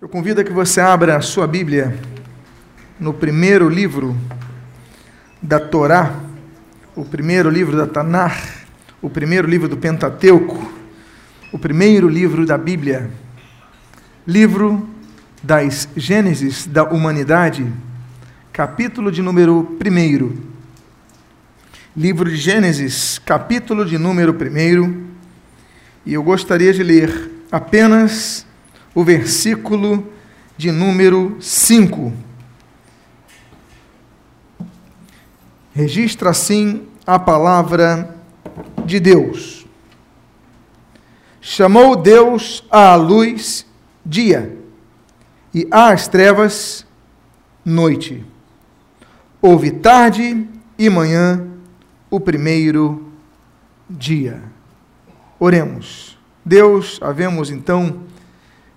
Eu convido a que você abra a sua Bíblia no primeiro livro da Torá, o primeiro livro da Tanar, o primeiro livro do Pentateuco, o primeiro livro da Bíblia, livro das Gênesis da humanidade, capítulo de número 1. Livro de Gênesis, capítulo de número 1. E eu gostaria de ler apenas o versículo de número 5. Registra assim a palavra de Deus. Chamou Deus à luz dia, e às trevas noite. Houve tarde e manhã o primeiro dia. Oremos. Deus, havemos então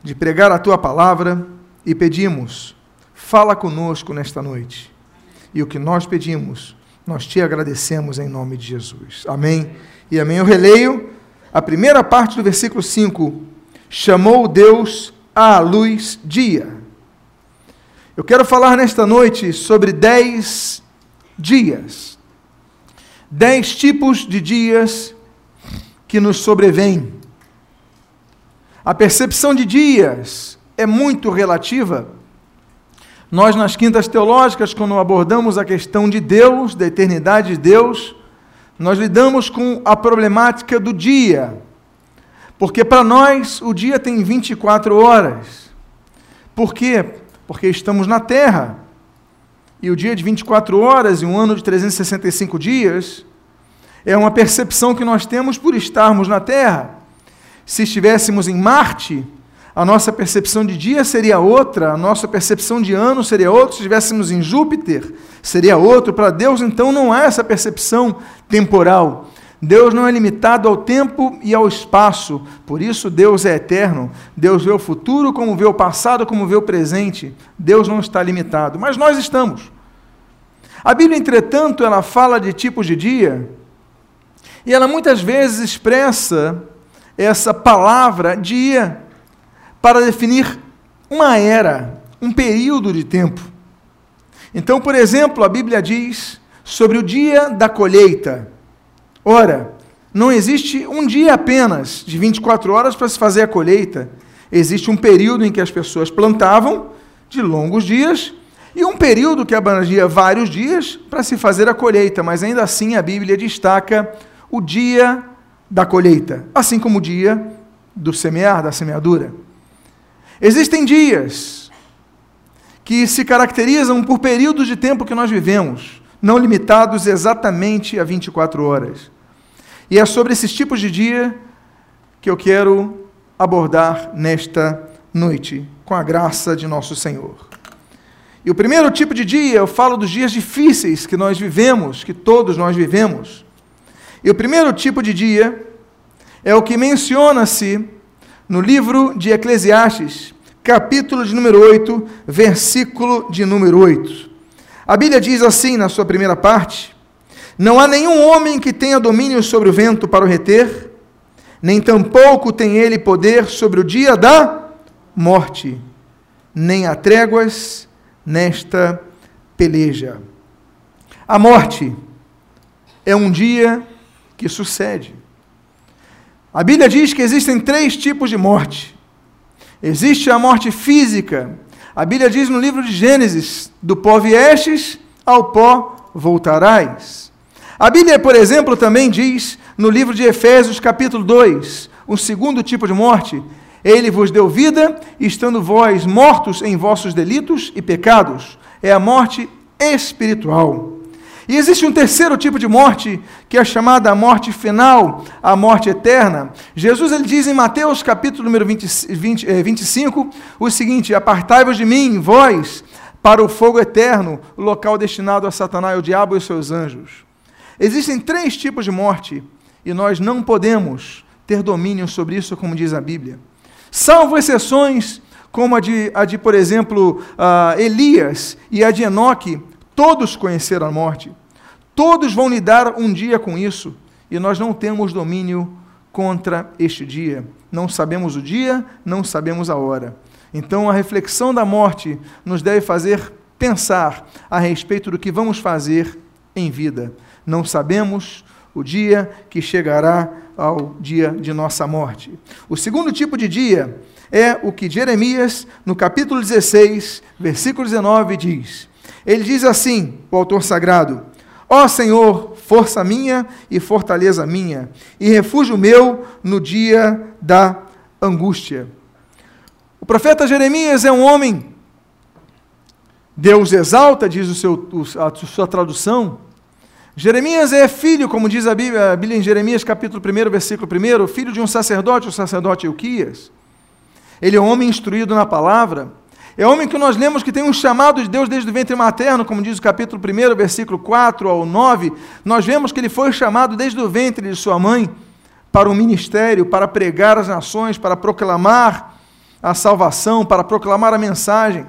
de pregar a tua palavra e pedimos, fala conosco nesta noite. E o que nós pedimos, nós te agradecemos em nome de Jesus. Amém e amém. Eu releio a primeira parte do versículo 5. Chamou Deus à luz dia. Eu quero falar nesta noite sobre dez dias. Dez tipos de dias que nos sobrevêm a percepção de dias é muito relativa. Nós, nas quintas teológicas, quando abordamos a questão de Deus, da eternidade de Deus, nós lidamos com a problemática do dia. Porque para nós o dia tem 24 horas. Por quê? Porque estamos na Terra. E o dia de 24 horas e um ano de 365 dias é uma percepção que nós temos por estarmos na Terra. Se estivéssemos em Marte, a nossa percepção de dia seria outra, a nossa percepção de ano seria outra. Se estivéssemos em Júpiter, seria outro. Para Deus, então, não há essa percepção temporal. Deus não é limitado ao tempo e ao espaço, por isso Deus é eterno. Deus vê o futuro como vê o passado, como vê o presente. Deus não está limitado, mas nós estamos. A Bíblia, entretanto, ela fala de tipos de dia e ela muitas vezes expressa essa palavra dia para definir uma era, um período de tempo. Então, por exemplo, a Bíblia diz sobre o dia da colheita. Ora, não existe um dia apenas de 24 horas para se fazer a colheita. Existe um período em que as pessoas plantavam, de longos dias, e um período que abrangia vários dias para se fazer a colheita, mas ainda assim a Bíblia destaca o dia da colheita, assim como o dia do semear, da semeadura. Existem dias que se caracterizam por períodos de tempo que nós vivemos, não limitados exatamente a 24 horas. E é sobre esses tipos de dia que eu quero abordar nesta noite, com a graça de nosso Senhor. E o primeiro tipo de dia, eu falo dos dias difíceis que nós vivemos, que todos nós vivemos. E o primeiro tipo de dia é o que menciona-se no livro de Eclesiastes, capítulo de número 8, versículo de número 8. A Bíblia diz assim na sua primeira parte: Não há nenhum homem que tenha domínio sobre o vento para o reter, nem tampouco tem ele poder sobre o dia da morte, nem há tréguas nesta peleja. A morte é um dia que sucede. A Bíblia diz que existem três tipos de morte. Existe a morte física. A Bíblia diz no livro de Gênesis: do pó viestes, ao pó voltarás. A Bíblia, por exemplo, também diz no livro de Efésios, capítulo 2, o segundo tipo de morte: Ele vos deu vida, estando vós mortos em vossos delitos e pecados. É a morte espiritual. E existe um terceiro tipo de morte, que é chamada a morte final, a morte eterna. Jesus ele diz em Mateus capítulo número 20, 20, 25 o seguinte: Apartai-vos de mim, vós, para o fogo eterno, o local destinado a Satanás, o diabo e os seus anjos. Existem três tipos de morte, e nós não podemos ter domínio sobre isso, como diz a Bíblia. Salvo exceções, como a de, a de por exemplo, uh, Elias e a de Enoque, todos conheceram a morte. Todos vão lidar um dia com isso e nós não temos domínio contra este dia. Não sabemos o dia, não sabemos a hora. Então, a reflexão da morte nos deve fazer pensar a respeito do que vamos fazer em vida. Não sabemos o dia que chegará ao dia de nossa morte. O segundo tipo de dia é o que Jeremias, no capítulo 16, versículo 19, diz. Ele diz assim, o autor sagrado: Ó Senhor, força minha e fortaleza minha, e refúgio meu no dia da angústia. O profeta Jeremias é um homem, Deus exalta, diz o seu, a sua tradução. Jeremias é filho, como diz a Bíblia, a Bíblia em Jeremias, capítulo 1, versículo 1, filho de um sacerdote, o sacerdote Euquias. Ele é um homem instruído na palavra. É homem que nós lemos que tem um chamado de Deus desde o ventre materno, como diz o capítulo 1, versículo 4 ao 9. Nós vemos que ele foi chamado desde o ventre de sua mãe para o ministério, para pregar às nações, para proclamar a salvação, para proclamar a mensagem.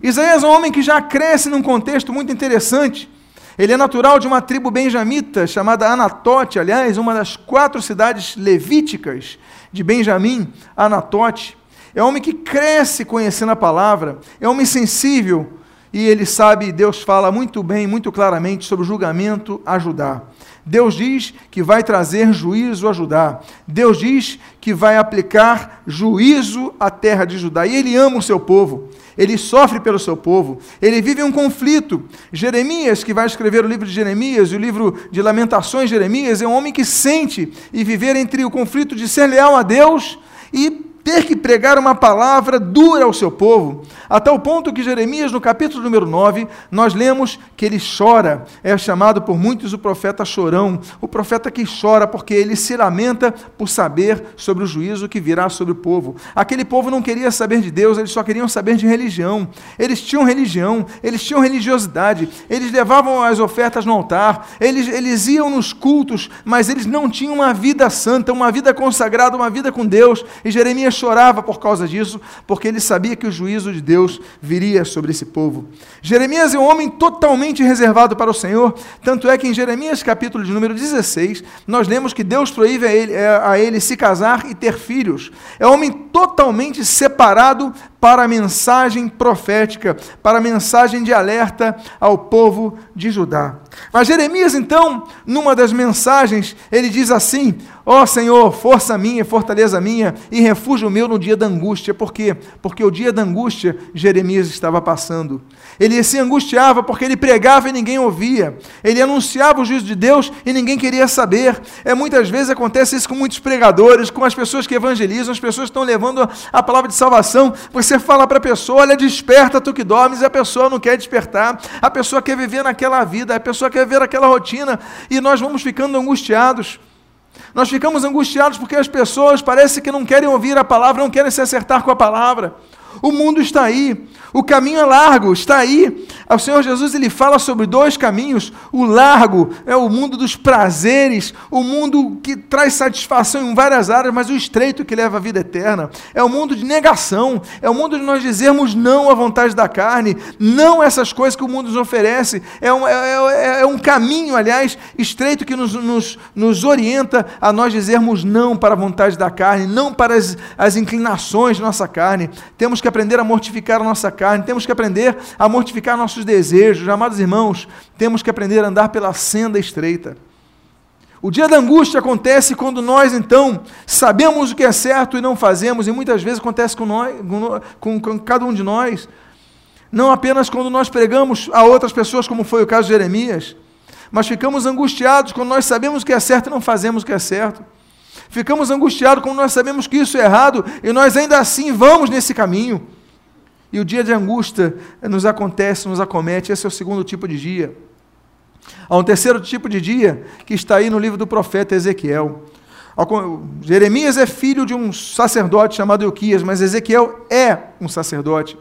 Isaías é um homem que já cresce num contexto muito interessante. Ele é natural de uma tribo benjamita chamada Anatote, aliás, uma das quatro cidades levíticas de Benjamim, Anatote. É um homem que cresce conhecendo a palavra, é um homem sensível e ele sabe, Deus fala muito bem, muito claramente sobre o julgamento a Judá. Deus diz que vai trazer juízo a Judá. Deus diz que vai aplicar juízo à terra de Judá. E ele ama o seu povo. Ele sofre pelo seu povo. Ele vive um conflito. Jeremias, que vai escrever o livro de Jeremias e o livro de Lamentações de Jeremias, é um homem que sente e viver entre o conflito de ser leal a Deus e ter que pregar uma palavra dura ao seu povo, a tal ponto que Jeremias, no capítulo número 9, nós lemos que ele chora, é chamado por muitos o profeta chorão, o profeta que chora porque ele se lamenta por saber sobre o juízo que virá sobre o povo. Aquele povo não queria saber de Deus, eles só queriam saber de religião. Eles tinham religião, eles tinham religiosidade, eles levavam as ofertas no altar, eles, eles iam nos cultos, mas eles não tinham uma vida santa, uma vida consagrada, uma vida com Deus. E Jeremias chorava por causa disso, porque ele sabia que o juízo de Deus viria sobre esse povo. Jeremias é um homem totalmente reservado para o Senhor, tanto é que em Jeremias capítulo de número 16, nós lemos que Deus proíbe a ele, a ele se casar e ter filhos. É um homem totalmente separado para a mensagem profética, para a mensagem de alerta ao povo de Judá. Mas Jeremias, então, numa das mensagens, ele diz assim: Ó oh, Senhor, força minha, fortaleza minha e refúgio meu no dia da angústia. Por quê? Porque o dia da angústia Jeremias estava passando. Ele se angustiava porque ele pregava e ninguém ouvia. Ele anunciava o juízo de Deus e ninguém queria saber. É muitas vezes acontece isso com muitos pregadores, com as pessoas que evangelizam, as pessoas que estão levando a palavra de salvação. Você fala para a pessoa: "Olha, desperta tu que dormes", e a pessoa não quer despertar. A pessoa quer viver naquela vida, a pessoa quer ver aquela rotina e nós vamos ficando angustiados. Nós ficamos angustiados porque as pessoas parece que não querem ouvir a palavra, não querem se acertar com a palavra. O mundo está aí, o caminho é largo, está aí. O Senhor Jesus ele fala sobre dois caminhos. O largo é o mundo dos prazeres, o mundo que traz satisfação em várias áreas, mas o estreito que leva à vida eterna. É o mundo de negação, é o mundo de nós dizermos não à vontade da carne, não essas coisas que o mundo nos oferece. É um, é, é, é um caminho, aliás, estreito que nos, nos, nos orienta a nós dizermos não para a vontade da carne, não para as, as inclinações de nossa carne. Temos que aprender a mortificar a nossa carne, temos que aprender a mortificar nossos desejos. Amados irmãos, temos que aprender a andar pela senda estreita. O dia da angústia acontece quando nós, então, sabemos o que é certo e não fazemos, e muitas vezes acontece com, nós, com, com cada um de nós. Não apenas quando nós pregamos a outras pessoas, como foi o caso de Jeremias, mas ficamos angustiados quando nós sabemos o que é certo e não fazemos o que é certo. Ficamos angustiados quando nós sabemos que isso é errado e nós ainda assim vamos nesse caminho. E o dia de angústia nos acontece, nos acomete. Esse é o segundo tipo de dia. Há um terceiro tipo de dia que está aí no livro do profeta Ezequiel. Jeremias é filho de um sacerdote chamado Euquias, mas Ezequiel é um sacerdote.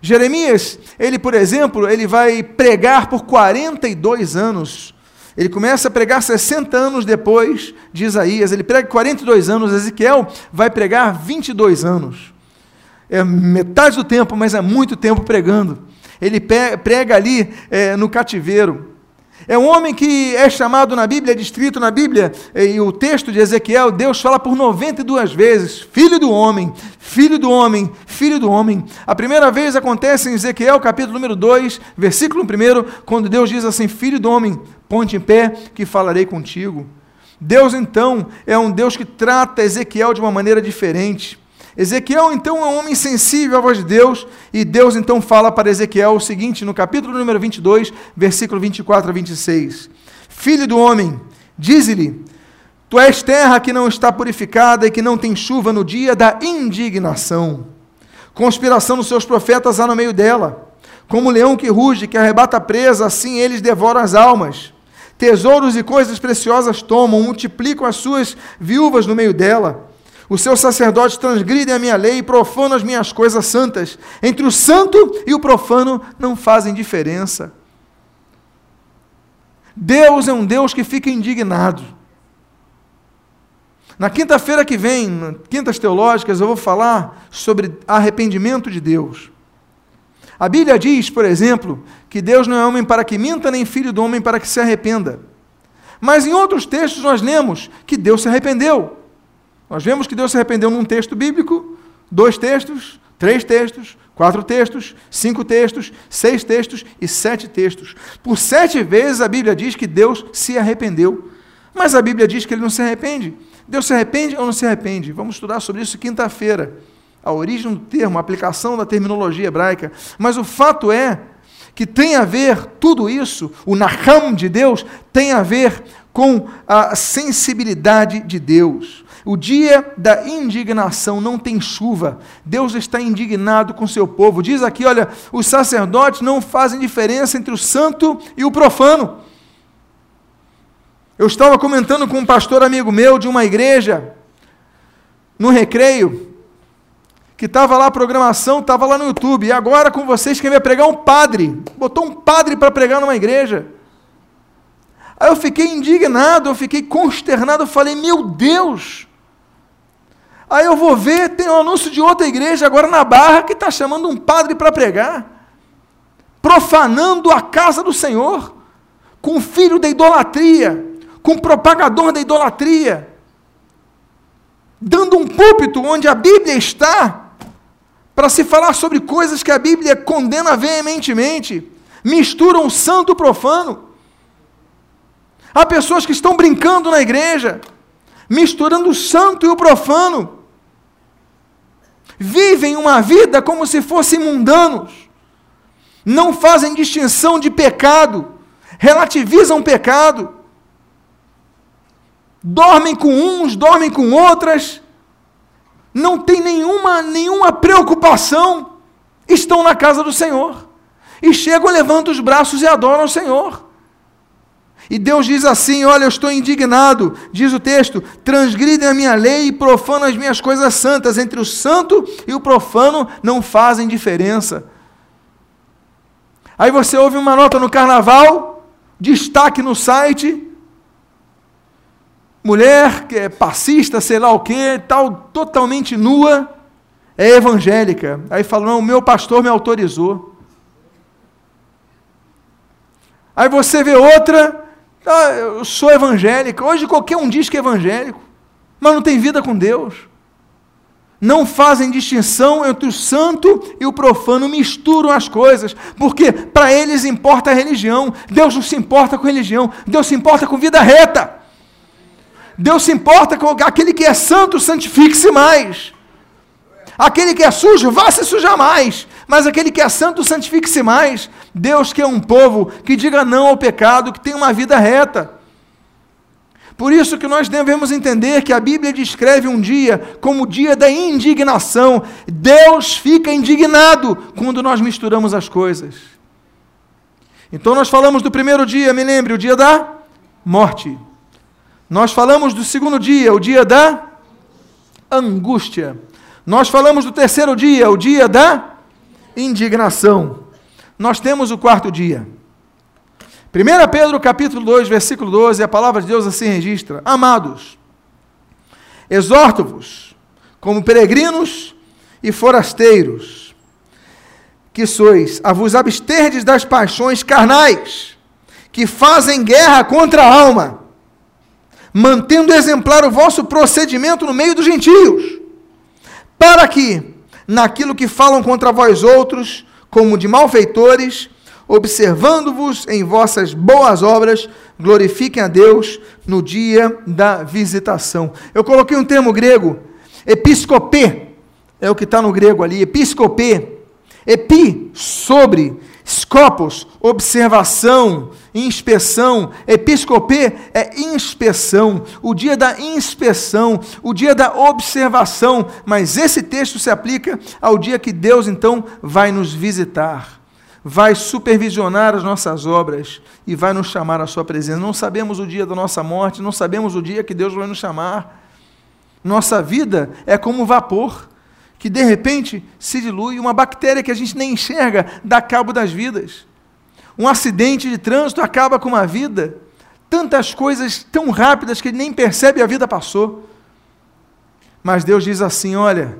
Jeremias, ele, por exemplo, ele vai pregar por 42 anos. Ele começa a pregar 60 anos depois de Isaías. Ele prega 42 anos. Ezequiel vai pregar 22 anos é metade do tempo, mas é muito tempo pregando. Ele prega ali é, no cativeiro. É um homem que é chamado na Bíblia, é descrito na Bíblia, e o texto de Ezequiel, Deus fala por 92 vezes: Filho do homem, filho do homem, filho do homem. A primeira vez acontece em Ezequiel, capítulo número 2, versículo 1, quando Deus diz assim: Filho do homem, ponte em pé, que falarei contigo. Deus, então, é um Deus que trata Ezequiel de uma maneira diferente. Ezequiel, então, é um homem sensível à voz de Deus, e Deus, então, fala para Ezequiel o seguinte, no capítulo número 22, versículo 24 a 26. Filho do homem, dize-lhe, tu és terra que não está purificada e que não tem chuva no dia da indignação. Conspiração dos seus profetas há no meio dela. Como leão que ruge, que arrebata presa, assim eles devoram as almas. Tesouros e coisas preciosas tomam, multiplicam as suas viúvas no meio dela. Os seus sacerdotes transgridem a minha lei e profanam as minhas coisas santas. Entre o santo e o profano não fazem diferença. Deus é um Deus que fica indignado. Na quinta-feira que vem, quintas teológicas, eu vou falar sobre arrependimento de Deus. A Bíblia diz, por exemplo, que Deus não é homem para que minta, nem filho do homem para que se arrependa. Mas em outros textos nós lemos que Deus se arrependeu. Nós vemos que Deus se arrependeu num texto bíblico, dois textos, três textos, quatro textos, cinco textos, seis textos e sete textos. Por sete vezes a Bíblia diz que Deus se arrependeu. Mas a Bíblia diz que ele não se arrepende. Deus se arrepende ou não se arrepende? Vamos estudar sobre isso quinta-feira. A origem do termo, a aplicação da terminologia hebraica. Mas o fato é que tem a ver, tudo isso, o Naham de Deus, tem a ver com a sensibilidade de Deus. O dia da indignação não tem chuva. Deus está indignado com seu povo. Diz aqui, olha, os sacerdotes não fazem diferença entre o santo e o profano. Eu estava comentando com um pastor amigo meu de uma igreja, no recreio, que estava lá a programação, estava lá no YouTube, e agora com vocês quem vai pregar um padre. Botou um padre para pregar numa igreja. Aí eu fiquei indignado, eu fiquei consternado, eu falei, meu Deus, Aí eu vou ver, tem um anúncio de outra igreja agora na Barra que está chamando um padre para pregar, profanando a casa do Senhor, com filho da idolatria, com propagador da idolatria, dando um púlpito onde a Bíblia está, para se falar sobre coisas que a Bíblia condena veementemente, misturam o santo e o profano. Há pessoas que estão brincando na igreja, misturando o santo e o profano. Vivem uma vida como se fossem mundanos. Não fazem distinção de pecado, relativizam pecado. Dormem com uns, dormem com outras. Não tem nenhuma nenhuma preocupação. Estão na casa do Senhor. E chegam, levantam os braços e adoram o Senhor. E Deus diz assim: Olha, eu estou indignado, diz o texto, transgridem a minha lei e profanam as minhas coisas santas. Entre o santo e o profano não fazem diferença. Aí você ouve uma nota no carnaval, destaque no site, mulher que é passista, sei lá o que, tal, totalmente nua, é evangélica. Aí fala: Não, o meu pastor me autorizou. Aí você vê outra ah, eu sou evangélico. Hoje qualquer um diz que é evangélico, mas não tem vida com Deus. Não fazem distinção entre o santo e o profano, misturam as coisas, porque para eles importa a religião. Deus não se importa com religião, Deus se importa com vida reta. Deus se importa com aquele que é santo, santifique-se mais. Aquele que é sujo, vá se sujar mais. Mas aquele que é santo, santifique-se mais. Deus quer um povo que diga não ao pecado, que tenha uma vida reta. Por isso que nós devemos entender que a Bíblia descreve um dia como o dia da indignação. Deus fica indignado quando nós misturamos as coisas. Então nós falamos do primeiro dia, me lembre, o dia da morte. Nós falamos do segundo dia, o dia da angústia. Nós falamos do terceiro dia, o dia da indignação. Nós temos o quarto dia. 1 Pedro capítulo 2, versículo 12, a palavra de Deus assim registra: Amados, exorto-vos, como peregrinos e forasteiros, que sois, a vos absterdes das paixões carnais, que fazem guerra contra a alma, mantendo exemplar o vosso procedimento no meio dos gentios, para que, naquilo que falam contra vós outros, como de malfeitores, observando-vos em vossas boas obras, glorifiquem a Deus no dia da visitação. Eu coloquei um termo grego, episcopê, é o que está no grego ali, episcopê, epi, sobre, scopos, observação, inspeção, episcopê é inspeção, o dia da inspeção, o dia da observação, mas esse texto se aplica ao dia que Deus então vai nos visitar, vai supervisionar as nossas obras e vai nos chamar à sua presença. Não sabemos o dia da nossa morte, não sabemos o dia que Deus vai nos chamar. Nossa vida é como vapor que de repente se dilui, uma bactéria que a gente nem enxerga dá cabo das vidas. Um acidente de trânsito acaba com uma vida. Tantas coisas tão rápidas que ele nem percebe a vida passou. Mas Deus diz assim: olha,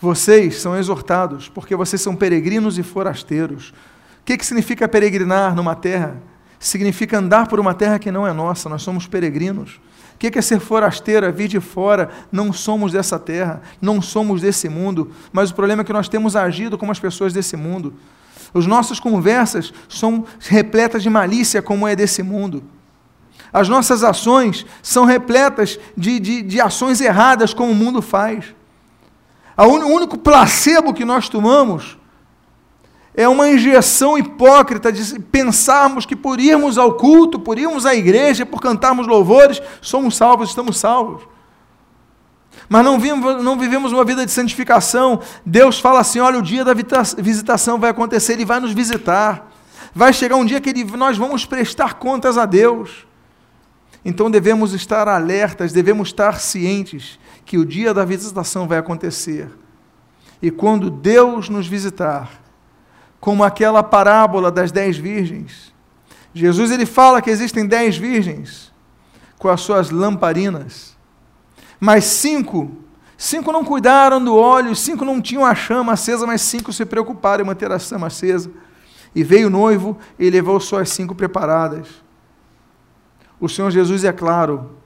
vocês são exortados, porque vocês são peregrinos e forasteiros. O que, que significa peregrinar numa terra? Significa andar por uma terra que não é nossa, nós somos peregrinos. Que é ser forasteiro? É vir de fora. Não somos dessa terra, não somos desse mundo, mas o problema é que nós temos agido como as pessoas desse mundo. As nossas conversas são repletas de malícia, como é desse mundo. As nossas ações são repletas de, de, de ações erradas, como o mundo faz. O único placebo que nós tomamos é uma injeção hipócrita de pensarmos que por irmos ao culto, por irmos à igreja, por cantarmos louvores, somos salvos, estamos salvos mas não vivemos, não vivemos uma vida de santificação. Deus fala assim: olha, o dia da visitação vai acontecer, Ele vai nos visitar. Vai chegar um dia que ele, nós vamos prestar contas a Deus. Então devemos estar alertas, devemos estar cientes que o dia da visitação vai acontecer. E quando Deus nos visitar, como aquela parábola das dez virgens, Jesus ele fala que existem dez virgens com as suas lamparinas mas cinco, cinco não cuidaram do óleo, cinco não tinham a chama acesa, mas cinco se preocuparam em manter a chama acesa. E veio o noivo e levou só as cinco preparadas. O Senhor Jesus é claro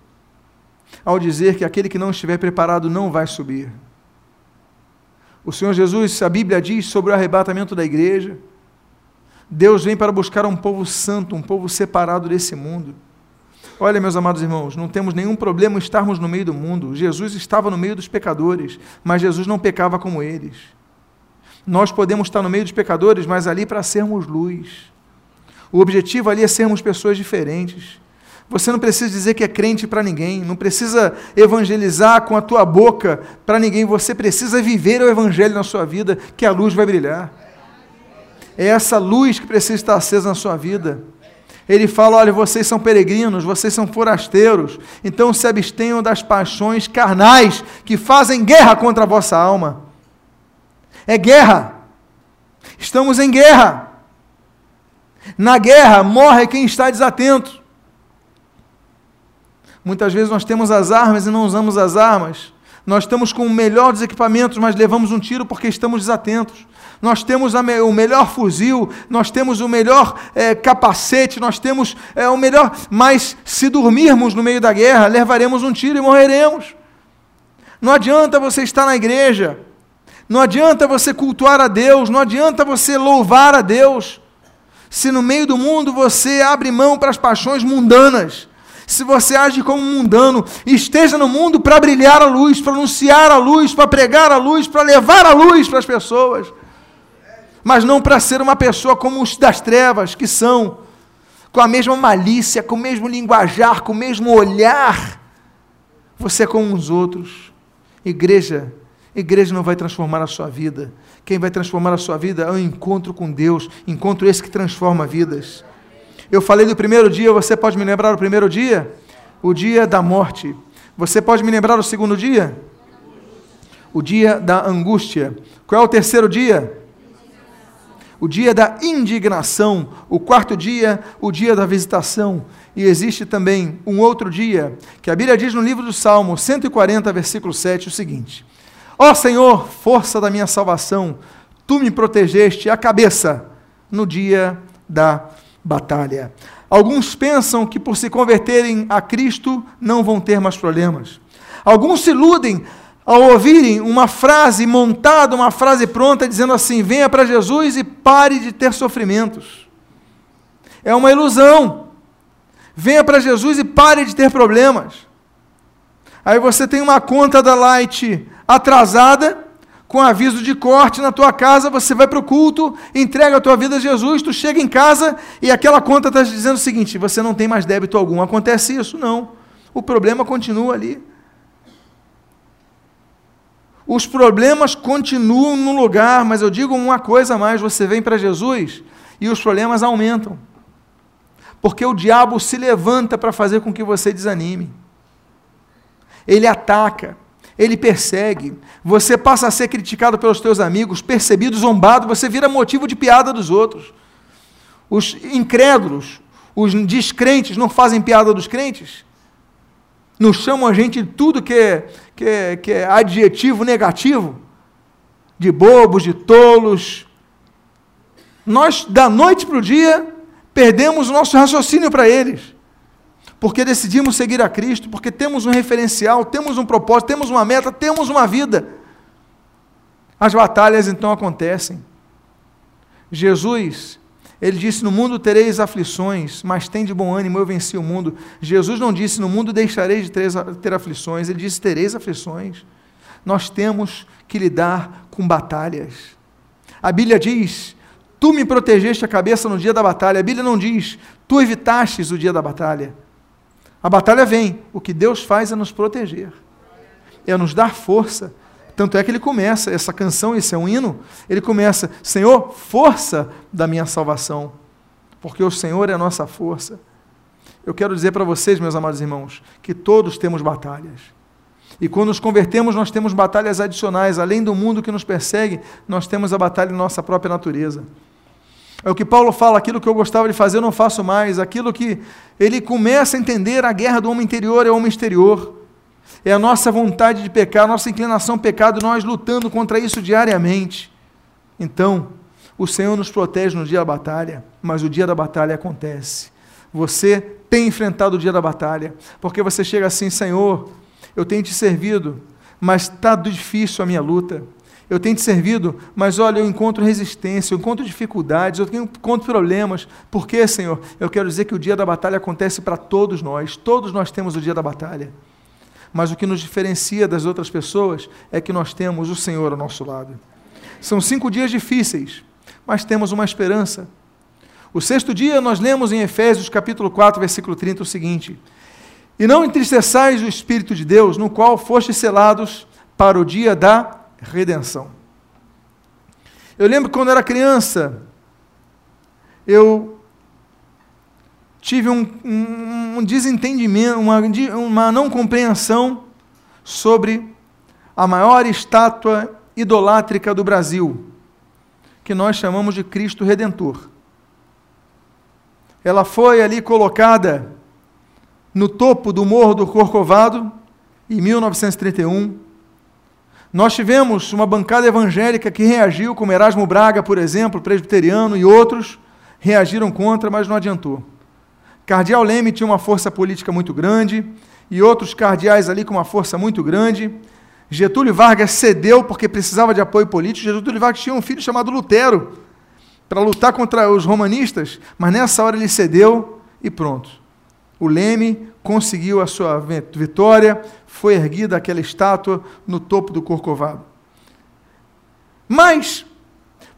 ao dizer que aquele que não estiver preparado não vai subir. O Senhor Jesus, a Bíblia diz sobre o arrebatamento da igreja, Deus vem para buscar um povo santo, um povo separado desse mundo. Olha, meus amados irmãos, não temos nenhum problema estarmos no meio do mundo. Jesus estava no meio dos pecadores, mas Jesus não pecava como eles. Nós podemos estar no meio dos pecadores, mas ali para sermos luz. O objetivo ali é sermos pessoas diferentes. Você não precisa dizer que é crente para ninguém, não precisa evangelizar com a tua boca para ninguém, você precisa viver o evangelho na sua vida, que a luz vai brilhar. É essa luz que precisa estar acesa na sua vida. Ele fala: olha, vocês são peregrinos, vocês são forasteiros, então se abstenham das paixões carnais que fazem guerra contra a vossa alma. É guerra. Estamos em guerra. Na guerra morre quem está desatento. Muitas vezes nós temos as armas e não usamos as armas. Nós estamos com o melhor dos equipamentos, mas levamos um tiro porque estamos desatentos nós temos me o melhor fuzil, nós temos o melhor é, capacete, nós temos é, o melhor. Mas se dormirmos no meio da guerra, levaremos um tiro e morreremos. Não adianta você estar na igreja, não adianta você cultuar a Deus, não adianta você louvar a Deus, se no meio do mundo você abre mão para as paixões mundanas se você age como um mundano, esteja no mundo para brilhar a luz, para anunciar a luz, para pregar a luz, para levar a luz para as pessoas mas não para ser uma pessoa como os das trevas, que são com a mesma malícia, com o mesmo linguajar, com o mesmo olhar. Você é como os outros. Igreja, igreja não vai transformar a sua vida. Quem vai transformar a sua vida é o encontro com Deus, encontro esse que transforma vidas. Eu falei do primeiro dia, você pode me lembrar o primeiro dia? O dia da morte. Você pode me lembrar o segundo dia? O dia da angústia. Qual é o terceiro dia? o dia da indignação, o quarto dia, o dia da visitação. E existe também um outro dia, que a Bíblia diz no livro do Salmo 140, versículo 7, o seguinte: Ó oh Senhor, força da minha salvação, tu me protegeste a cabeça no dia da batalha. Alguns pensam que por se converterem a Cristo não vão ter mais problemas. Alguns se iludem ao ouvirem uma frase montada, uma frase pronta, dizendo assim: venha para Jesus e pare de ter sofrimentos. É uma ilusão. Venha para Jesus e pare de ter problemas. Aí você tem uma conta da Light atrasada, com aviso de corte na tua casa, você vai para o culto, entrega a tua vida a Jesus, tu chega em casa e aquela conta está dizendo o seguinte: você não tem mais débito algum. Acontece isso? Não. O problema continua ali. Os problemas continuam no lugar, mas eu digo uma coisa a mais: você vem para Jesus e os problemas aumentam. Porque o diabo se levanta para fazer com que você desanime. Ele ataca, ele persegue, você passa a ser criticado pelos teus amigos, percebido, zombado, você vira motivo de piada dos outros. Os incrédulos, os descrentes não fazem piada dos crentes? Não chamam a gente de tudo que é, que é, que é adjetivo negativo? De bobos, de tolos. Nós, da noite para o dia, perdemos o nosso raciocínio para eles. Porque decidimos seguir a Cristo, porque temos um referencial, temos um propósito, temos uma meta, temos uma vida. As batalhas então acontecem. Jesus ele disse: No mundo tereis aflições, mas tem de bom ânimo, eu venci o mundo. Jesus não disse: No mundo deixareis de ter, aflições, ele disse: Tereis aflições. Nós temos que lidar com batalhas. A Bíblia diz: Tu me protegeste a cabeça no dia da batalha. A Bíblia não diz: Tu evitastes o dia da batalha. A batalha vem, o que Deus faz é nos proteger, é nos dar força tanto é que ele começa, essa canção, esse é um hino, ele começa, Senhor, força da minha salvação, porque o Senhor é a nossa força. Eu quero dizer para vocês, meus amados irmãos, que todos temos batalhas. E quando nos convertemos, nós temos batalhas adicionais, além do mundo que nos persegue, nós temos a batalha em nossa própria natureza. É o que Paulo fala, aquilo que eu gostava de fazer eu não faço mais, aquilo que ele começa a entender a guerra do homem interior é o homem exterior é a nossa vontade de pecar, a nossa inclinação ao pecado, nós lutando contra isso diariamente. Então, o Senhor nos protege no dia da batalha, mas o dia da batalha acontece. Você tem enfrentado o dia da batalha, porque você chega assim, Senhor, eu tenho te servido, mas está difícil a minha luta. Eu tenho te servido, mas olha, eu encontro resistência, eu encontro dificuldades, eu encontro problemas. Por quê, Senhor? Eu quero dizer que o dia da batalha acontece para todos nós, todos nós temos o dia da batalha mas o que nos diferencia das outras pessoas é que nós temos o Senhor ao nosso lado. São cinco dias difíceis, mas temos uma esperança. O sexto dia nós lemos em Efésios capítulo 4, versículo 30 o seguinte: E não entristeçais o Espírito de Deus, no qual fostes selados para o dia da redenção. Eu lembro quando era criança, eu tive um, um, um desentendimento, uma, uma não compreensão sobre a maior estátua idolátrica do Brasil, que nós chamamos de Cristo Redentor. Ela foi ali colocada no topo do Morro do Corcovado, em 1931. Nós tivemos uma bancada evangélica que reagiu, como Erasmo Braga, por exemplo, presbiteriano e outros, reagiram contra, mas não adiantou. Cardeal Leme tinha uma força política muito grande, e outros cardeais ali com uma força muito grande. Getúlio Vargas cedeu porque precisava de apoio político. Getúlio Vargas tinha um filho chamado Lutero para lutar contra os romanistas, mas nessa hora ele cedeu e pronto. O Leme conseguiu a sua vitória, foi erguida aquela estátua no topo do Corcovado. Mas,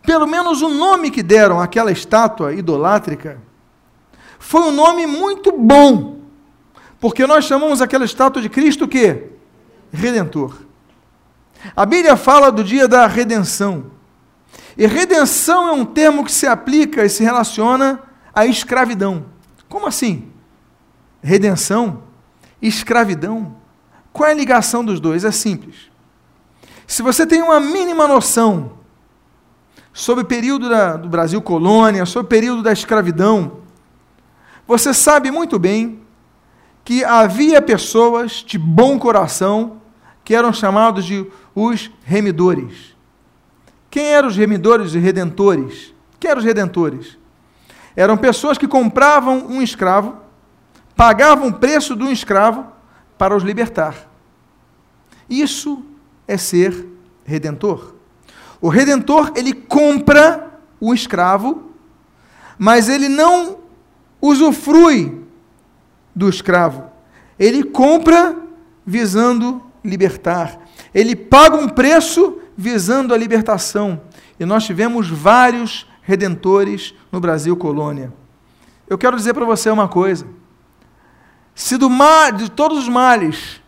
pelo menos o nome que deram àquela estátua idolátrica foi um nome muito bom, porque nós chamamos aquela estátua de Cristo que redentor. A Bíblia fala do dia da redenção. E redenção é um termo que se aplica e se relaciona à escravidão. Como assim? Redenção, escravidão. Qual é a ligação dos dois? É simples. Se você tem uma mínima noção sobre o período da, do Brasil colônia, sobre o período da escravidão, você sabe muito bem que havia pessoas de bom coração que eram chamados de os remidores. Quem eram os remidores e redentores? Quem eram os redentores? Eram pessoas que compravam um escravo, pagavam o preço de um escravo para os libertar. Isso é ser redentor. O redentor, ele compra o escravo, mas ele não usufrui do escravo. Ele compra visando libertar. Ele paga um preço visando a libertação. E nós tivemos vários redentores no Brasil colônia. Eu quero dizer para você uma coisa. Se do de todos os males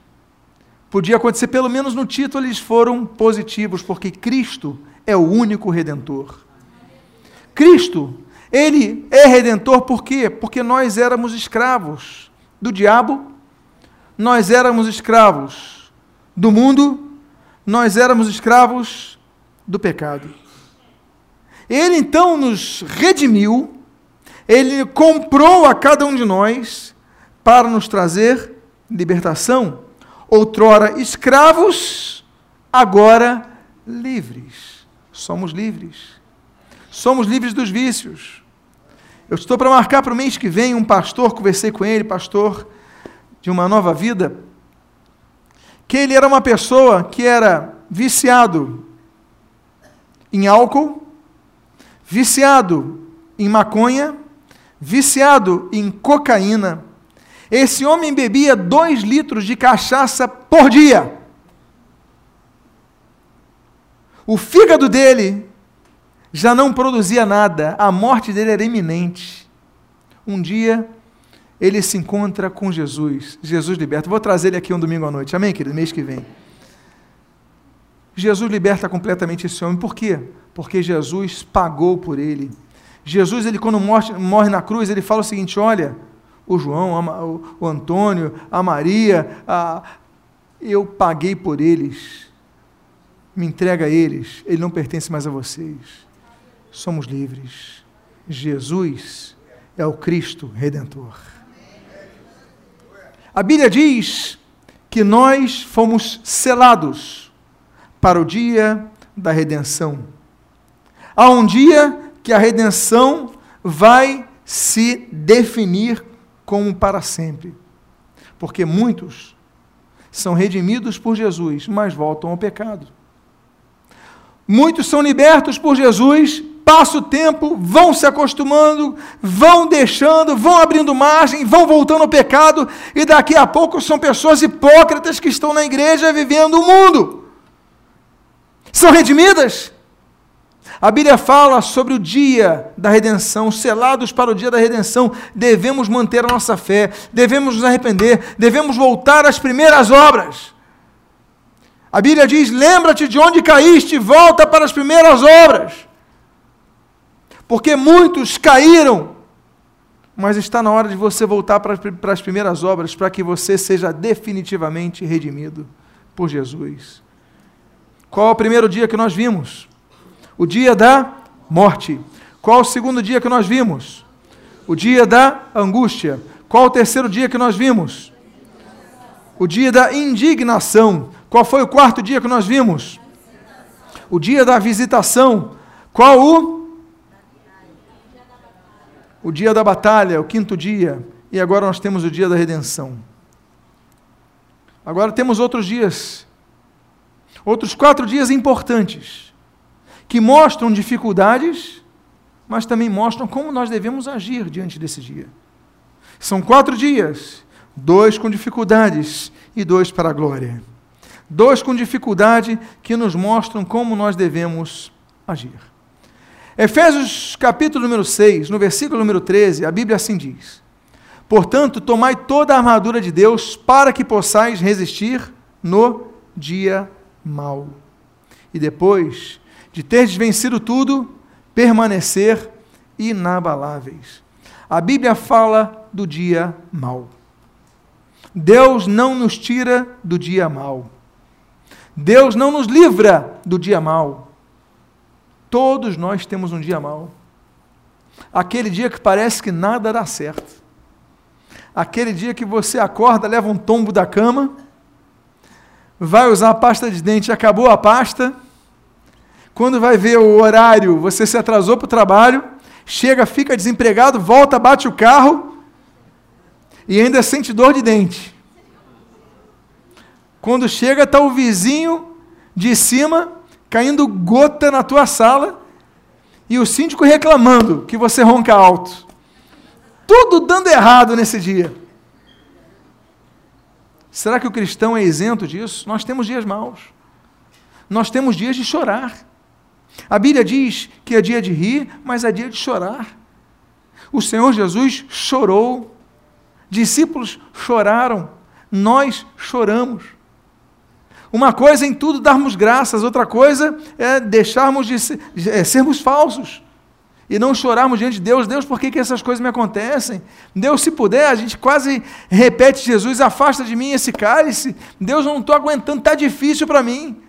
podia acontecer, pelo menos no título eles foram positivos, porque Cristo é o único redentor. Cristo, ele é redentor por quê? Porque nós éramos escravos do diabo, nós éramos escravos do mundo, nós éramos escravos do pecado. Ele então nos redimiu, ele comprou a cada um de nós para nos trazer libertação. Outrora escravos, agora livres. Somos livres. Somos livres dos vícios. Eu estou para marcar para o mês que vem um pastor, conversei com ele, pastor de uma nova vida, que ele era uma pessoa que era viciado em álcool, viciado em maconha, viciado em cocaína. Esse homem bebia dois litros de cachaça por dia. O fígado dele já não produzia nada, a morte dele era iminente. Um dia ele se encontra com Jesus. Jesus liberta. Vou trazer ele aqui um domingo à noite. Amém, querido? Mês que vem. Jesus liberta completamente esse homem. Por quê? Porque Jesus pagou por ele. Jesus, ele quando morre, morre na cruz, ele fala o seguinte: olha, o João, o, Antônio, a Maria, a, eu paguei por eles. Me entrega a eles. Ele não pertence mais a vocês. Somos livres. Jesus é o Cristo Redentor. A Bíblia diz que nós fomos selados para o dia da redenção. Há um dia que a redenção vai se definir como para sempre. Porque muitos são redimidos por Jesus, mas voltam ao pecado. Muitos são libertos por Jesus, passa o tempo, vão se acostumando, vão deixando, vão abrindo margem, vão voltando ao pecado, e daqui a pouco são pessoas hipócritas que estão na igreja vivendo o mundo são redimidas. A Bíblia fala sobre o dia da redenção, selados para o dia da redenção, devemos manter a nossa fé, devemos nos arrepender, devemos voltar às primeiras obras. A Bíblia diz: lembra-te de onde caíste, volta para as primeiras obras. Porque muitos caíram, mas está na hora de você voltar para, para as primeiras obras, para que você seja definitivamente redimido por Jesus. Qual é o primeiro dia que nós vimos? O dia da morte. Qual o segundo dia que nós vimos? O dia da angústia. Qual o terceiro dia que nós vimos? O dia da indignação. Qual foi o quarto dia que nós vimos? O dia da visitação. Qual o? O dia da batalha, o quinto dia. E agora nós temos o dia da redenção. Agora temos outros dias outros quatro dias importantes, que mostram dificuldades, mas também mostram como nós devemos agir diante desse dia. São quatro dias, dois com dificuldades e dois para a glória. Dois com dificuldade que nos mostram como nós devemos agir. Efésios capítulo número 6, no versículo número 13, a Bíblia assim diz: Portanto, tomai toda a armadura de Deus para que possais resistir no dia mal. E depois de teres vencido tudo, permanecer inabaláveis. A Bíblia fala do dia mal. Deus não nos tira do dia mal. Deus não nos livra do dia mal. Todos nós temos um dia mal. Aquele dia que parece que nada dá certo. Aquele dia que você acorda, leva um tombo da cama vai usar a pasta de dente, acabou a pasta. Quando vai ver o horário, você se atrasou para o trabalho, chega, fica desempregado, volta, bate o carro e ainda sente dor de dente. Quando chega, está o vizinho de cima caindo gota na tua sala e o síndico reclamando que você ronca alto. Tudo dando errado nesse dia. Será que o cristão é isento disso? Nós temos dias maus. Nós temos dias de chorar. A Bíblia diz que é dia de rir, mas é dia de chorar. O Senhor Jesus chorou. Discípulos choraram. Nós choramos. Uma coisa é em tudo darmos graças, outra coisa é deixarmos de ser, é, sermos falsos e não chorarmos diante de Deus. Deus, por que, que essas coisas me acontecem? Deus, se puder, a gente quase repete Jesus, afasta de mim esse cálice. Deus, não estou aguentando, está difícil para mim.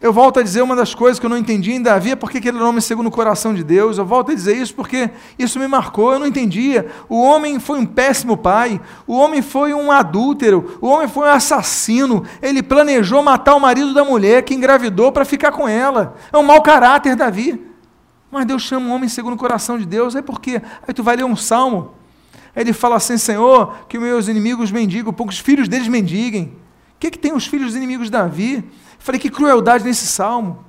Eu volto a dizer uma das coisas que eu não entendi em Davi, é porque ele era um homem segundo o coração de Deus. Eu volto a dizer isso porque isso me marcou, eu não entendia. O homem foi um péssimo pai, o homem foi um adúltero, o homem foi um assassino. Ele planejou matar o marido da mulher que engravidou para ficar com ela. É um mau caráter, Davi. Mas Deus chama um homem segundo o coração de Deus, é porque aí tu vai ler um salmo. Aí ele fala assim: Senhor, que meus inimigos mendigam, poucos filhos deles mendiguem. O que, que tem os filhos inimigos de Davi? Falei, que crueldade nesse salmo.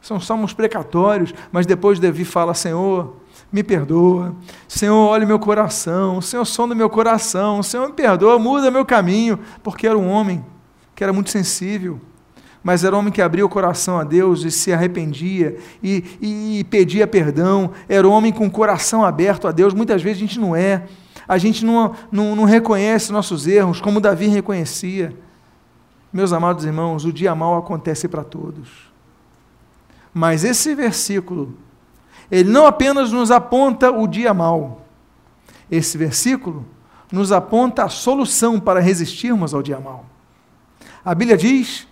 São salmos precatórios, mas depois Davi fala: Senhor, me perdoa. Senhor, olhe meu coração. Senhor, som do meu coração. Senhor, me perdoa, muda meu caminho. Porque era um homem que era muito sensível, mas era um homem que abria o coração a Deus e se arrependia e, e, e pedia perdão. Era um homem com o coração aberto a Deus. Muitas vezes a gente não é. A gente não, não, não reconhece nossos erros, como Davi reconhecia. Meus amados irmãos, o dia mal acontece para todos. Mas esse versículo, ele não apenas nos aponta o dia mal, esse versículo nos aponta a solução para resistirmos ao dia mal. A Bíblia diz: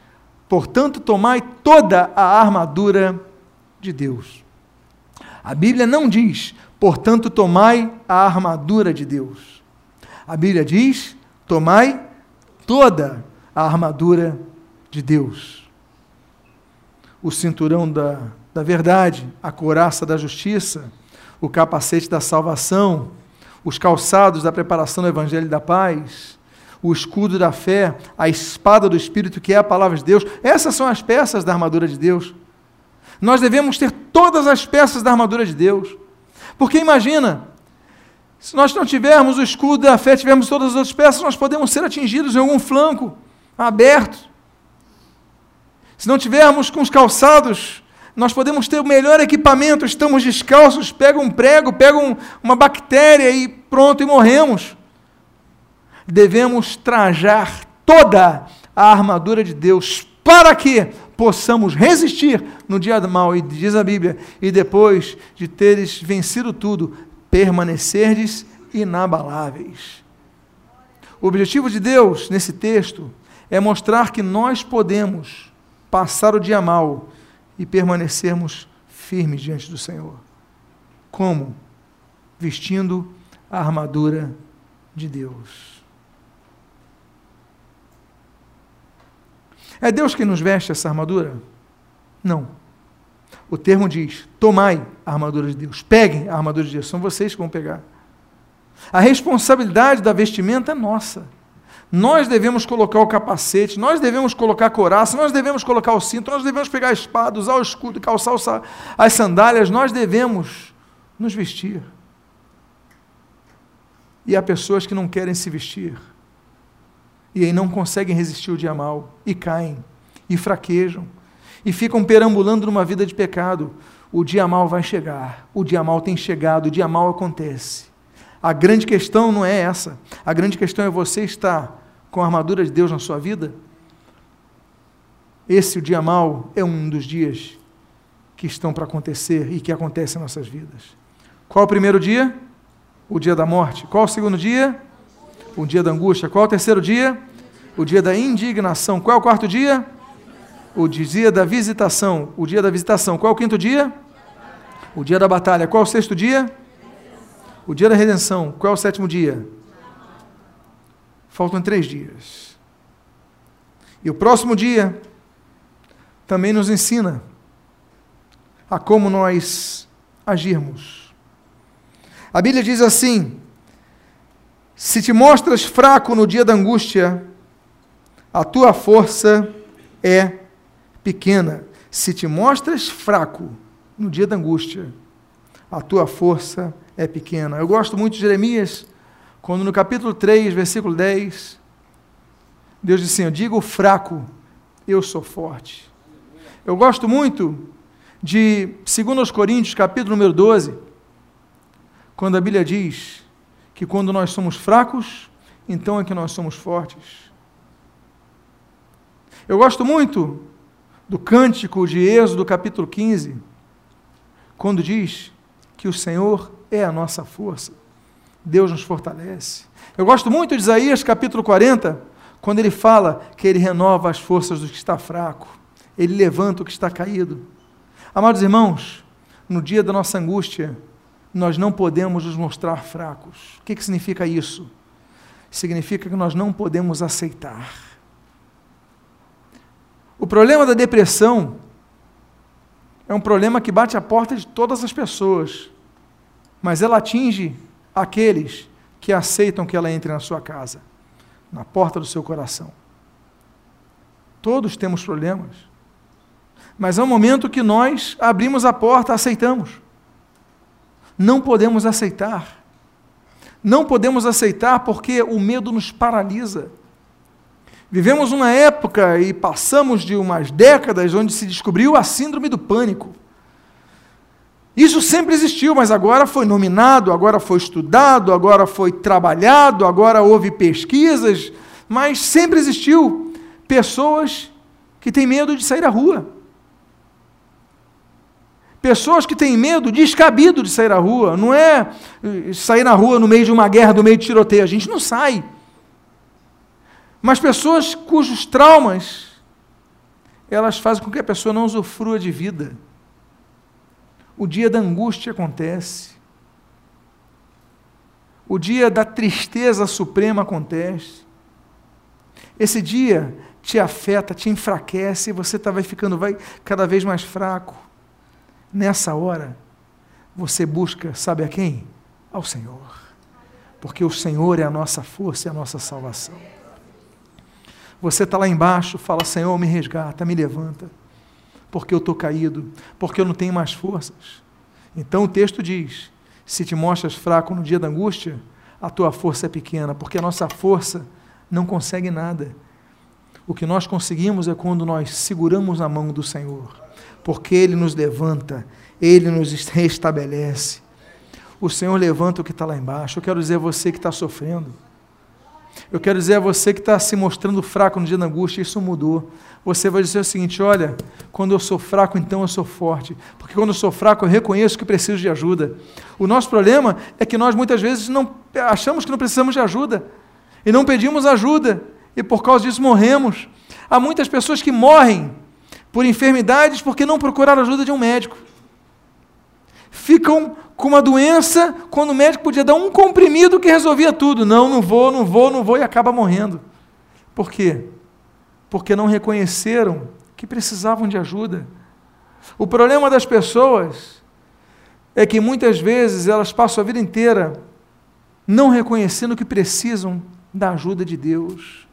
portanto, tomai toda a armadura de Deus. A Bíblia não diz, portanto, tomai a armadura de Deus. A Bíblia diz: tomai toda a armadura de Deus. O cinturão da, da verdade, a couraça da justiça, o capacete da salvação, os calçados da preparação do evangelho da paz, o escudo da fé, a espada do Espírito, que é a palavra de Deus. Essas são as peças da armadura de Deus. Nós devemos ter todas as peças da armadura de Deus. Porque imagina, se nós não tivermos o escudo da fé, tivermos todas as outras peças, nós podemos ser atingidos em algum flanco aberto. Se não tivermos com os calçados, nós podemos ter o melhor equipamento, estamos descalços, pega um prego, pega um, uma bactéria e pronto, e morremos. Devemos trajar toda a armadura de Deus para que possamos resistir no dia do mal, e diz a Bíblia, e depois de teres vencido tudo, permanecerdes inabaláveis. O objetivo de Deus nesse texto é mostrar que nós podemos passar o dia mal e permanecermos firmes diante do Senhor. Como? Vestindo a armadura de Deus. É Deus quem nos veste essa armadura? Não. O termo diz: tomai a armadura de Deus, peguem a armadura de Deus, são vocês que vão pegar. A responsabilidade da vestimenta é nossa. Nós devemos colocar o capacete, nós devemos colocar a coraça, nós devemos colocar o cinto, nós devemos pegar a espada, usar o escudo, calçar as sandálias, nós devemos nos vestir. E há pessoas que não querem se vestir, e aí não conseguem resistir o dia mal, e caem, e fraquejam, e ficam perambulando numa vida de pecado. O dia mal vai chegar, o dia mal tem chegado, o dia mal acontece. A grande questão não é essa. A grande questão é você estar com a armadura de Deus na sua vida. Esse, o dia mau, é um dos dias que estão para acontecer e que acontecem em nossas vidas. Qual o primeiro dia? O dia da morte. Qual o segundo dia? O dia da angústia. Qual o terceiro dia? O dia da indignação. Qual é o quarto dia? O dia da visitação. O dia da visitação. Qual é o quinto dia? O dia da batalha. Qual é o sexto dia? O dia da redenção, qual é o sétimo dia? Faltam três dias. E o próximo dia também nos ensina a como nós agirmos. A Bíblia diz assim: se te mostras fraco no dia da angústia, a tua força é pequena. Se te mostras fraco no dia da angústia, a tua força é pequena. Eu gosto muito de Jeremias, quando no capítulo 3, versículo 10, Deus diz assim: Eu digo fraco, eu sou forte. Eu gosto muito de 2 Coríntios, capítulo número 12, quando a Bíblia diz que quando nós somos fracos, então é que nós somos fortes. Eu gosto muito do cântico de Êxodo, capítulo 15, quando diz que o Senhor é a nossa força. Deus nos fortalece. Eu gosto muito de Isaías, capítulo 40, quando ele fala que ele renova as forças do que está fraco, ele levanta o que está caído. Amados irmãos, no dia da nossa angústia, nós não podemos nos mostrar fracos. O que, que significa isso? Significa que nós não podemos aceitar. O problema da depressão é um problema que bate a porta de todas as pessoas, mas ela atinge aqueles que aceitam que ela entre na sua casa, na porta do seu coração. Todos temos problemas, mas é um momento que nós abrimos a porta, aceitamos não podemos aceitar. Não podemos aceitar porque o medo nos paralisa. Vivemos uma época e passamos de umas décadas onde se descobriu a síndrome do pânico. Isso sempre existiu, mas agora foi nominado, agora foi estudado, agora foi trabalhado, agora houve pesquisas, mas sempre existiu pessoas que têm medo de sair à rua. Pessoas que têm medo descabido de sair à rua. Não é eh, sair na rua no meio de uma guerra, no meio de tiroteio. A gente não sai. Mas pessoas cujos traumas elas fazem com que a pessoa não usufrua de vida. O dia da angústia acontece. O dia da tristeza suprema acontece. Esse dia te afeta, te enfraquece, e você tá, vai ficando vai cada vez mais fraco nessa hora, você busca, sabe a quem? Ao Senhor. Porque o Senhor é a nossa força e a nossa salvação. Você está lá embaixo, fala: Senhor, me resgata, me levanta, porque eu estou caído, porque eu não tenho mais forças. Então o texto diz: se te mostras fraco no dia da angústia, a tua força é pequena, porque a nossa força não consegue nada. O que nós conseguimos é quando nós seguramos a mão do Senhor porque Ele nos levanta, Ele nos restabelece. O Senhor levanta o que está lá embaixo. Eu quero dizer a você que está sofrendo. Eu quero dizer a você que está se mostrando fraco no dia da angústia, isso mudou. Você vai dizer o seguinte: olha, quando eu sou fraco, então eu sou forte. Porque quando eu sou fraco, eu reconheço que preciso de ajuda. O nosso problema é que nós muitas vezes não achamos que não precisamos de ajuda. E não pedimos ajuda. E por causa disso morremos. Há muitas pessoas que morrem por enfermidades porque não procuraram ajuda de um médico. Ficam com uma doença quando o médico podia dar um comprimido que resolvia tudo. Não, não vou, não vou, não vou e acaba morrendo. Por quê? Porque não reconheceram que precisavam de ajuda. O problema das pessoas é que muitas vezes elas passam a vida inteira não reconhecendo que precisam da ajuda de Deus.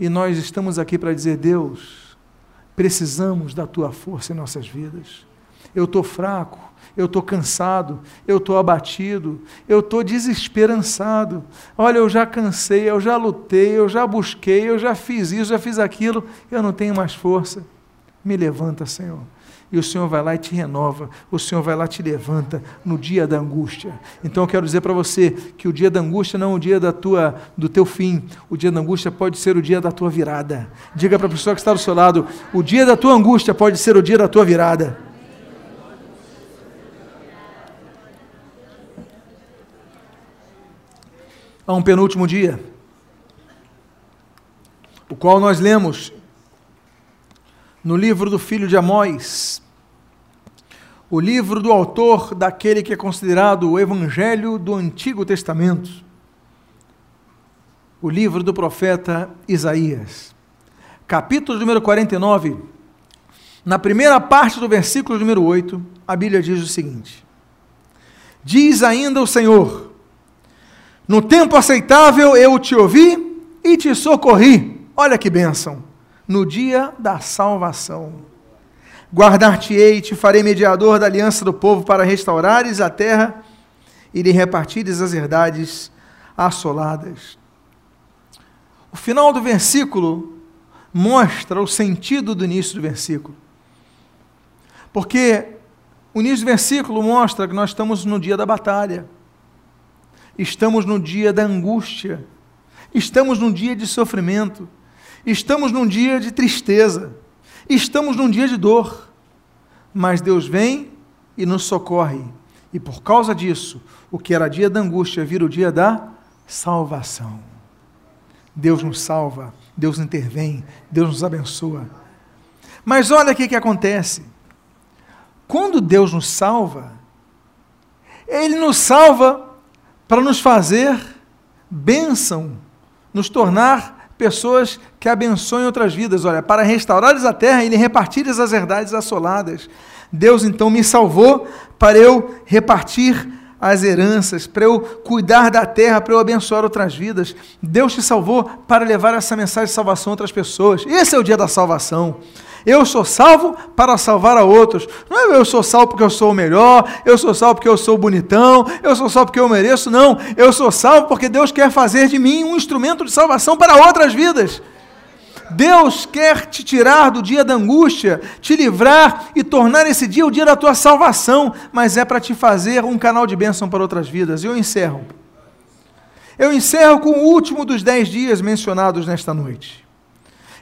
E nós estamos aqui para dizer: Deus, Precisamos da tua força em nossas vidas. Eu estou fraco, eu estou cansado, eu estou abatido, eu estou desesperançado. Olha, eu já cansei, eu já lutei, eu já busquei, eu já fiz isso, já fiz aquilo, eu não tenho mais força. Me levanta, Senhor e o Senhor vai lá e te renova, o Senhor vai lá e te levanta no dia da angústia. Então eu quero dizer para você que o dia da angústia não é o dia da tua, do teu fim, o dia da angústia pode ser o dia da tua virada. Diga para a pessoa que está do seu lado: o dia da tua angústia pode ser o dia da tua virada. Há um penúltimo dia, o qual nós lemos no livro do filho de Amós, o livro do autor daquele que é considerado o Evangelho do Antigo Testamento, o livro do profeta Isaías. Capítulo número 49, Na primeira parte do versículo número 8, a Bíblia diz o seguinte: Diz ainda o Senhor: No tempo aceitável eu te ouvi e te socorri. Olha que bênção! No dia da salvação. Guardar-te-ei e te farei mediador da aliança do povo para restaurares a terra e lhe repartires as herdades assoladas. O final do versículo mostra o sentido do início do versículo. Porque o início do versículo mostra que nós estamos no dia da batalha, estamos no dia da angústia, estamos num dia de sofrimento, estamos num dia de tristeza, estamos num dia de dor. Mas Deus vem e nos socorre, e por causa disso, o que era dia da angústia vira o dia da salvação. Deus nos salva, Deus intervém, Deus nos abençoa. Mas olha o que, que acontece. Quando Deus nos salva, Ele nos salva para nos fazer bênção, nos tornar pessoas que abençoem outras vidas. Olha, para restaurares a terra e lhe repartires as herdades assoladas. Deus então me salvou para eu repartir as heranças, para eu cuidar da terra, para eu abençoar outras vidas. Deus te salvou para levar essa mensagem de salvação a outras pessoas. Esse é o dia da salvação. Eu sou salvo para salvar a outros. Não é eu sou salvo porque eu sou o melhor, eu sou salvo porque eu sou bonitão, eu sou salvo porque eu mereço. Não, eu sou salvo porque Deus quer fazer de mim um instrumento de salvação para outras vidas. Deus quer te tirar do dia da angústia, te livrar e tornar esse dia o dia da tua salvação, mas é para te fazer um canal de bênção para outras vidas. E eu encerro. Eu encerro com o último dos dez dias mencionados nesta noite.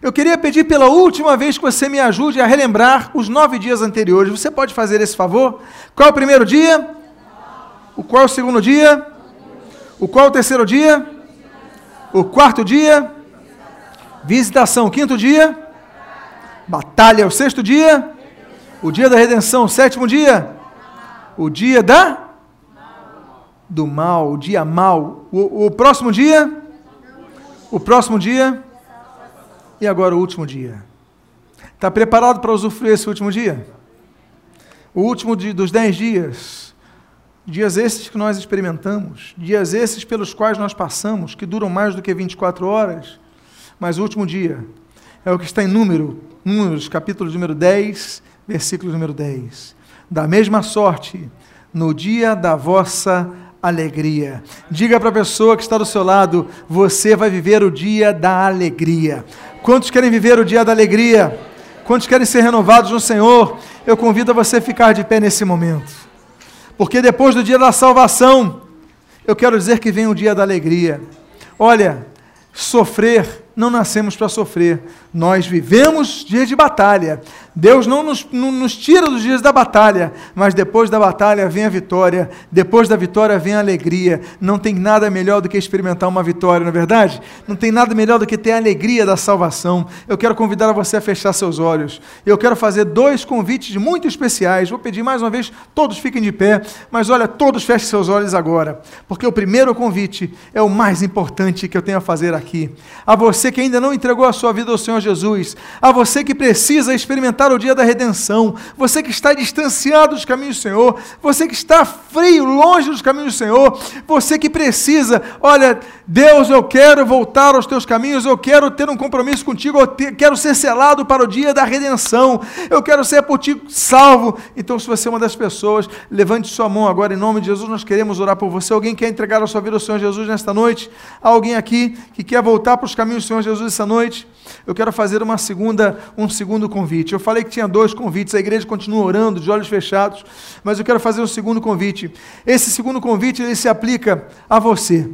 Eu queria pedir pela última vez que você me ajude a relembrar os nove dias anteriores. Você pode fazer esse favor? Qual é o primeiro dia? O qual é o segundo dia? O qual é o terceiro dia? O quarto dia? Visitação, quinto dia? Batalha, o sexto dia? O dia da redenção, o sétimo dia? O dia da? Do mal, o dia mal. O, o próximo dia? O próximo dia? E agora o último dia. Está preparado para usufruir esse último dia? O último de, dos dez dias. Dias esses que nós experimentamos, dias esses pelos quais nós passamos, que duram mais do que 24 horas, mas o último dia é o que está em número, Números, capítulo número 10, versículo número 10. Da mesma sorte, no dia da vossa alegria. Diga para a pessoa que está do seu lado: você vai viver o dia da alegria. Quantos querem viver o dia da alegria? Quantos querem ser renovados no Senhor? Eu convido a você a ficar de pé nesse momento. Porque depois do dia da salvação, eu quero dizer que vem o dia da alegria. Olha, sofrer não nascemos para sofrer. Nós vivemos dias de batalha. Deus não nos, não nos, tira dos dias da batalha, mas depois da batalha vem a vitória, depois da vitória vem a alegria. Não tem nada melhor do que experimentar uma vitória, não é verdade? Não tem nada melhor do que ter a alegria da salvação. Eu quero convidar você a fechar seus olhos. Eu quero fazer dois convites muito especiais. Vou pedir mais uma vez, todos fiquem de pé, mas olha, todos fechem seus olhos agora, porque o primeiro convite é o mais importante que eu tenho a fazer aqui. A você que ainda não entregou a sua vida ao Senhor Jesus, a você que precisa experimentar o dia da redenção, você que está distanciado dos caminhos do Senhor, você que está frio, longe dos caminhos do Senhor, você que precisa, olha, Deus, eu quero voltar aos teus caminhos, eu quero ter um compromisso contigo, eu te, quero ser selado para o dia da redenção, eu quero ser por ti salvo. Então, se você é uma das pessoas, levante sua mão agora em nome de Jesus, nós queremos orar por você. Alguém quer entregar a sua vida ao Senhor Jesus nesta noite? Alguém aqui que quer voltar para os caminhos do Senhor Jesus essa noite? Eu quero fazer uma segunda, um segundo convite. Eu falei que tinha dois convites, a igreja continua orando, de olhos fechados, mas eu quero fazer um segundo convite. Esse segundo convite ele se aplica a você.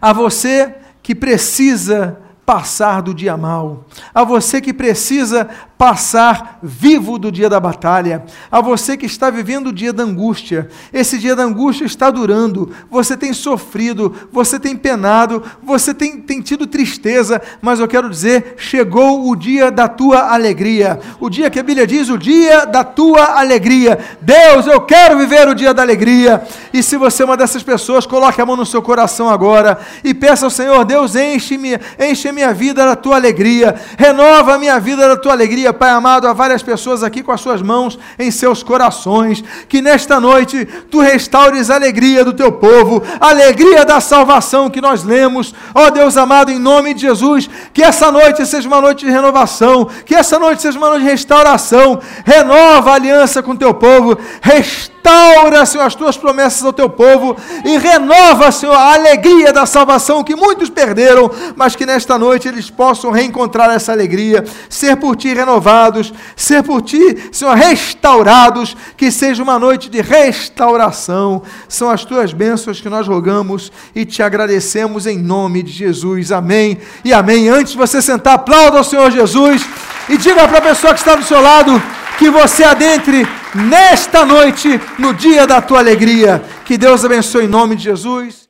A você que precisa passar do dia mal, a você que precisa passar vivo do dia da batalha, a você que está vivendo o dia da angústia. Esse dia da angústia está durando, você tem sofrido, você tem penado, você tem, tem tido tristeza, mas eu quero dizer: chegou o dia da tua alegria, o dia que a Bíblia diz, o dia da tua alegria. Deus, eu quero viver o dia da alegria. E se você é uma dessas pessoas, coloque a mão no seu coração agora e peça ao Senhor: Deus, enche-me, enche minha vida da tua alegria, renova a minha vida da tua alegria Pai amado, a várias pessoas aqui com as suas mãos em seus corações. Que nesta noite tu restaures a alegria do teu povo, a alegria da salvação que nós lemos. Ó Deus amado, em nome de Jesus, que essa noite seja uma noite de renovação, que essa noite seja uma noite de restauração. Renova a aliança com o teu povo, restaura, Senhor, as tuas promessas ao teu povo e renova, Senhor, a alegria da salvação que muitos perderam, mas que nesta noite eles possam reencontrar essa alegria, ser por ti renovados, ser por ti, Senhor, restaurados, que seja uma noite de restauração. São as tuas bênçãos que nós rogamos e te agradecemos em nome de Jesus. Amém e amém. Antes de você sentar, aplauda ao Senhor Jesus e diga para a pessoa que está do seu lado que você adentre nesta noite, no dia da tua alegria. Que Deus abençoe em nome de Jesus.